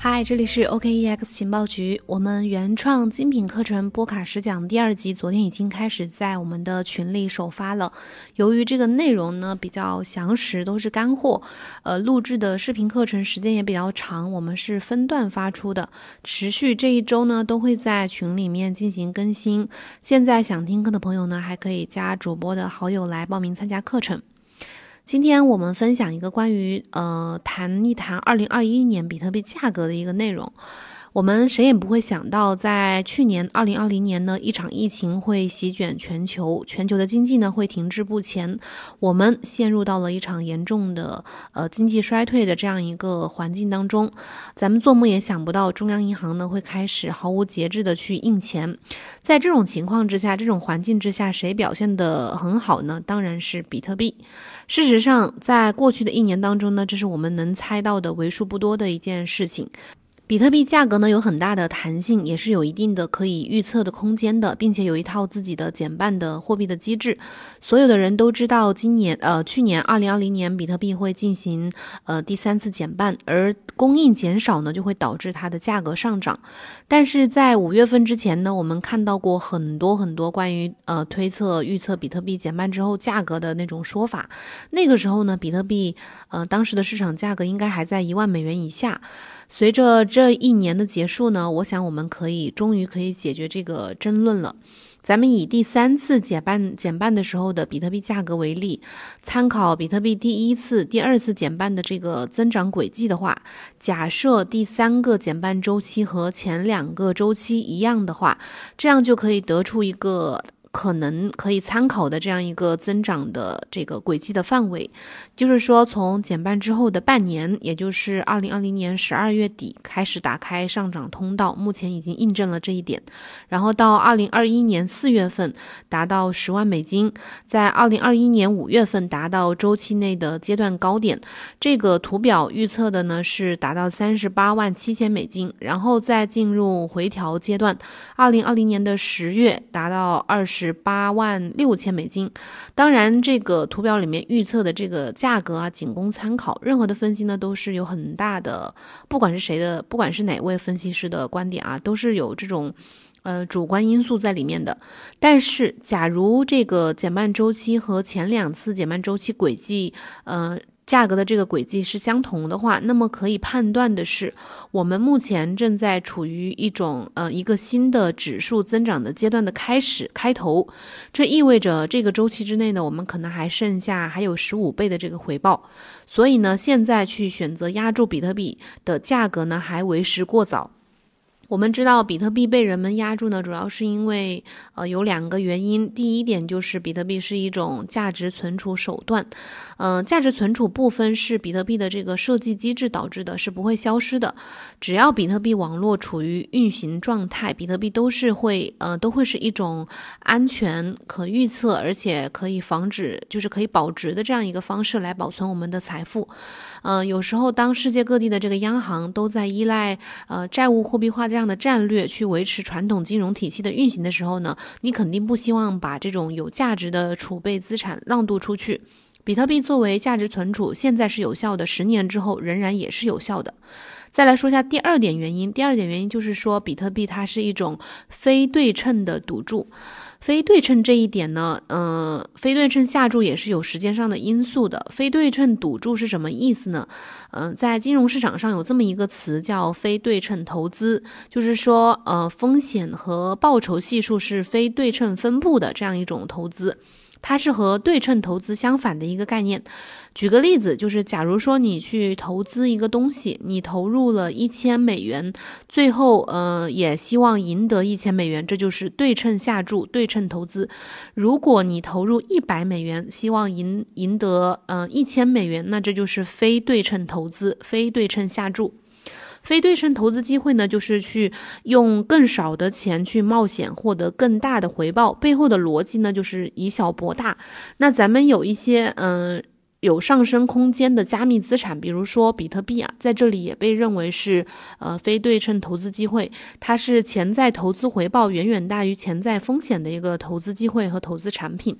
嗨，这里是 OKEX 情报局。我们原创精品课程波卡十讲第二集，昨天已经开始在我们的群里首发了。由于这个内容呢比较详实，都是干货，呃，录制的视频课程时间也比较长，我们是分段发出的，持续这一周呢都会在群里面进行更新。现在想听课的朋友呢，还可以加主播的好友来报名参加课程。今天我们分享一个关于呃谈一谈二零二一年比特币价格的一个内容。我们谁也不会想到，在去年二零二零年呢，一场疫情会席卷全球，全球的经济呢会停滞不前，我们陷入到了一场严重的呃经济衰退的这样一个环境当中。咱们做梦也想不到，中央银行呢会开始毫无节制的去印钱。在这种情况之下，这种环境之下，谁表现的很好呢？当然是比特币。事实上，在过去的一年当中呢，这是我们能猜到的为数不多的一件事情。比特币价格呢有很大的弹性，也是有一定的可以预测的空间的，并且有一套自己的减半的货币的机制。所有的人都知道，今年呃去年二零二零年比特币会进行呃第三次减半，而供应减少呢就会导致它的价格上涨。但是在五月份之前呢，我们看到过很多很多关于呃推测预测比特币减半之后价格的那种说法。那个时候呢，比特币呃当时的市场价格应该还在一万美元以下。随着这一年的结束呢，我想我们可以终于可以解决这个争论了。咱们以第三次减半减半的时候的比特币价格为例，参考比特币第一次、第二次减半的这个增长轨迹的话，假设第三个减半周期和前两个周期一样的话，这样就可以得出一个。可能可以参考的这样一个增长的这个轨迹的范围，就是说从减半之后的半年，也就是二零二零年十二月底开始打开上涨通道，目前已经印证了这一点。然后到二零二一年四月份达到十万美金，在二零二一年五月份达到周期内的阶段高点。这个图表预测的呢是达到三十八万七千美金，然后再进入回调阶段。二零二零年的十月达到二十。是八万六千美金，当然这个图表里面预测的这个价格啊，仅供参考。任何的分析呢，都是有很大的，不管是谁的，不管是哪位分析师的观点啊，都是有这种呃主观因素在里面的。但是，假如这个减半周期和前两次减半周期轨迹，呃。价格的这个轨迹是相同的话，那么可以判断的是，我们目前正在处于一种呃一个新的指数增长的阶段的开始开头。这意味着这个周期之内呢，我们可能还剩下还有十五倍的这个回报。所以呢，现在去选择压住比特币的价格呢，还为时过早。我们知道比特币被人们压住呢，主要是因为呃有两个原因。第一点就是比特币是一种价值存储手段，嗯，价值存储部分是比特币的这个设计机制导致的，是不会消失的。只要比特币网络处于运行状态，比特币都是会呃都会是一种安全、可预测，而且可以防止就是可以保值的这样一个方式来保存我们的财富。嗯，有时候当世界各地的这个央行都在依赖呃债务货币化这这样的战略去维持传统金融体系的运行的时候呢，你肯定不希望把这种有价值的储备资产让渡出去。比特币作为价值存储，现在是有效的，十年之后仍然也是有效的。再来说一下第二点原因，第二点原因就是说，比特币它是一种非对称的赌注。非对称这一点呢，嗯，非对称下注也是有时间上的因素的。非对称赌注是什么意思呢？嗯，在金融市场上有这么一个词叫非对称投资，就是说，呃，风险和报酬系数是非对称分布的这样一种投资。它是和对称投资相反的一个概念。举个例子，就是假如说你去投资一个东西，你投入了一千美元，最后呃也希望赢得一千美元，这就是对称下注、对称投资。如果你投入一百美元，希望赢赢得嗯一千美元，那这就是非对称投资、非对称下注。非对称投资机会呢，就是去用更少的钱去冒险，获得更大的回报。背后的逻辑呢，就是以小博大。那咱们有一些嗯有上升空间的加密资产，比如说比特币啊，在这里也被认为是呃非对称投资机会。它是潜在投资回报远远大于潜在风险的一个投资机会和投资产品。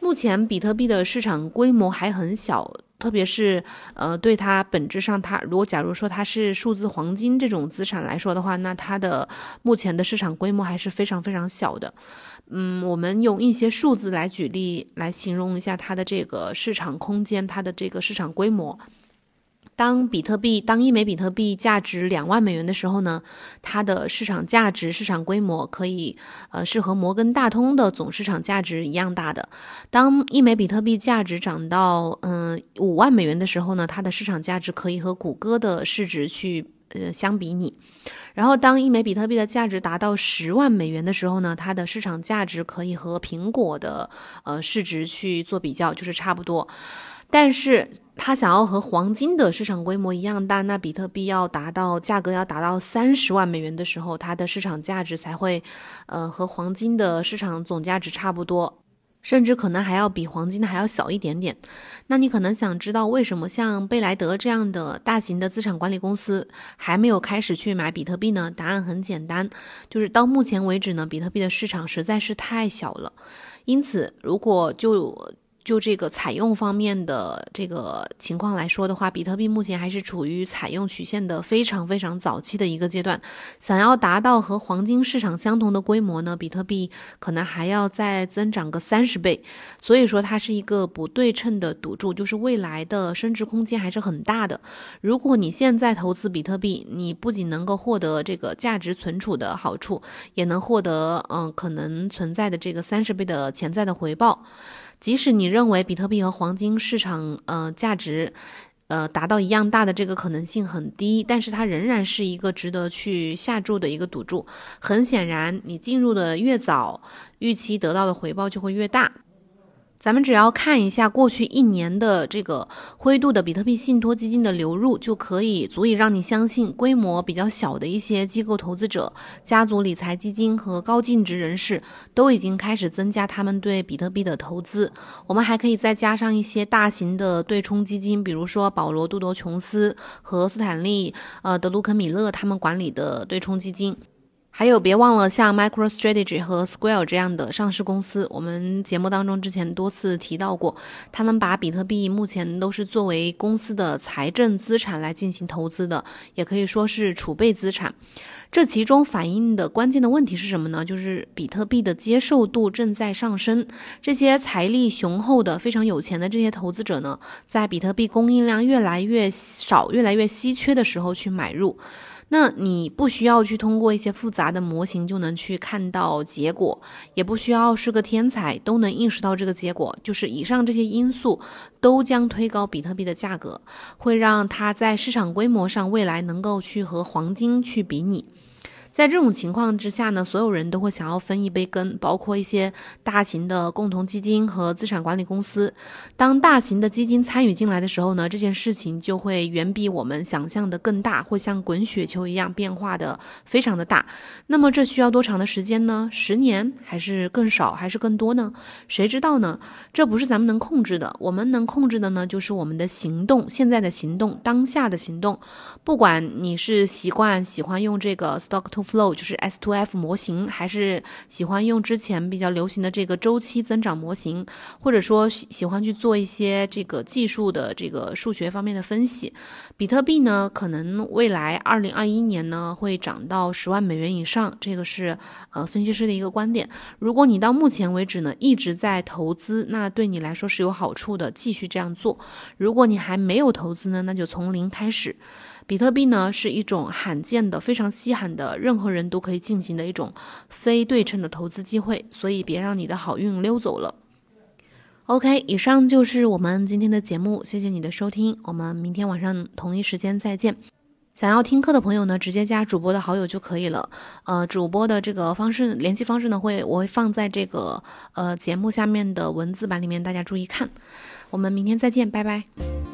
目前比特币的市场规模还很小，特别是呃，对它本质上，它如果假如说它是数字黄金这种资产来说的话，那它的目前的市场规模还是非常非常小的。嗯，我们用一些数字来举例，来形容一下它的这个市场空间，它的这个市场规模。当比特币当一枚比特币价值两万美元的时候呢，它的市场价值、市场规模可以，呃，是和摩根大通的总市场价值一样大的。当一枚比特币价值涨到嗯五万美元的时候呢，它的市场价值可以和谷歌的市值去呃相比拟。然后当一枚比特币的价值达到十万美元的时候呢，它的市场价值可以和苹果的呃市值去做比较，就是差不多。但是他想要和黄金的市场规模一样大，那比特币要达到价格要达到三十万美元的时候，它的市场价值才会，呃，和黄金的市场总价值差不多，甚至可能还要比黄金的还要小一点点。那你可能想知道为什么像贝莱德这样的大型的资产管理公司还没有开始去买比特币呢？答案很简单，就是到目前为止呢，比特币的市场实在是太小了，因此如果就就这个采用方面的这个情况来说的话，比特币目前还是处于采用曲线的非常非常早期的一个阶段。想要达到和黄金市场相同的规模呢，比特币可能还要再增长个三十倍。所以说它是一个不对称的赌注，就是未来的升值空间还是很大的。如果你现在投资比特币，你不仅能够获得这个价值存储的好处，也能获得嗯可能存在的这个三十倍的潜在的回报。即使你认为比特币和黄金市场呃价值，呃达到一样大的这个可能性很低，但是它仍然是一个值得去下注的一个赌注。很显然，你进入的越早，预期得到的回报就会越大。咱们只要看一下过去一年的这个灰度的比特币信托基金的流入，就可以足以让你相信，规模比较小的一些机构投资者、家族理财基金和高净值人士都已经开始增加他们对比特币的投资。我们还可以再加上一些大型的对冲基金，比如说保罗·杜多琼斯和斯坦利·呃德鲁肯米勒他们管理的对冲基金。还有，别忘了像 MicroStrategy 和 Square 这样的上市公司，我们节目当中之前多次提到过，他们把比特币目前都是作为公司的财政资产来进行投资的，也可以说是储备资产。这其中反映的关键的问题是什么呢？就是比特币的接受度正在上升，这些财力雄厚的、非常有钱的这些投资者呢，在比特币供应量越来越少、越来越稀缺的时候去买入。那你不需要去通过一些复杂的模型就能去看到结果，也不需要是个天才都能意识到这个结果，就是以上这些因素都将推高比特币的价格，会让它在市场规模上未来能够去和黄金去比拟。在这种情况之下呢，所有人都会想要分一杯羹，包括一些大型的共同基金和资产管理公司。当大型的基金参与进来的时候呢，这件事情就会远比我们想象的更大，会像滚雪球一样变化的非常的大。那么这需要多长的时间呢？十年还是更少，还是更多呢？谁知道呢？这不是咱们能控制的。我们能控制的呢，就是我们的行动，现在的行动，当下的行动。不管你是习惯喜欢用这个 stock to Flow 就是 S2F 模型，还是喜欢用之前比较流行的这个周期增长模型，或者说喜欢去做一些这个技术的这个数学方面的分析。比特币呢，可能未来二零二一年呢会涨到十万美元以上，这个是呃分析师的一个观点。如果你到目前为止呢一直在投资，那对你来说是有好处的，继续这样做。如果你还没有投资呢，那就从零开始。比特币呢是一种罕见的、非常稀罕的，任何人都可以进行的一种非对称的投资机会，所以别让你的好运溜走了。OK，以上就是我们今天的节目，谢谢你的收听，我们明天晚上同一时间再见。想要听课的朋友呢，直接加主播的好友就可以了。呃，主播的这个方式联系方式呢，会我会放在这个呃节目下面的文字版里面，大家注意看。我们明天再见，拜拜。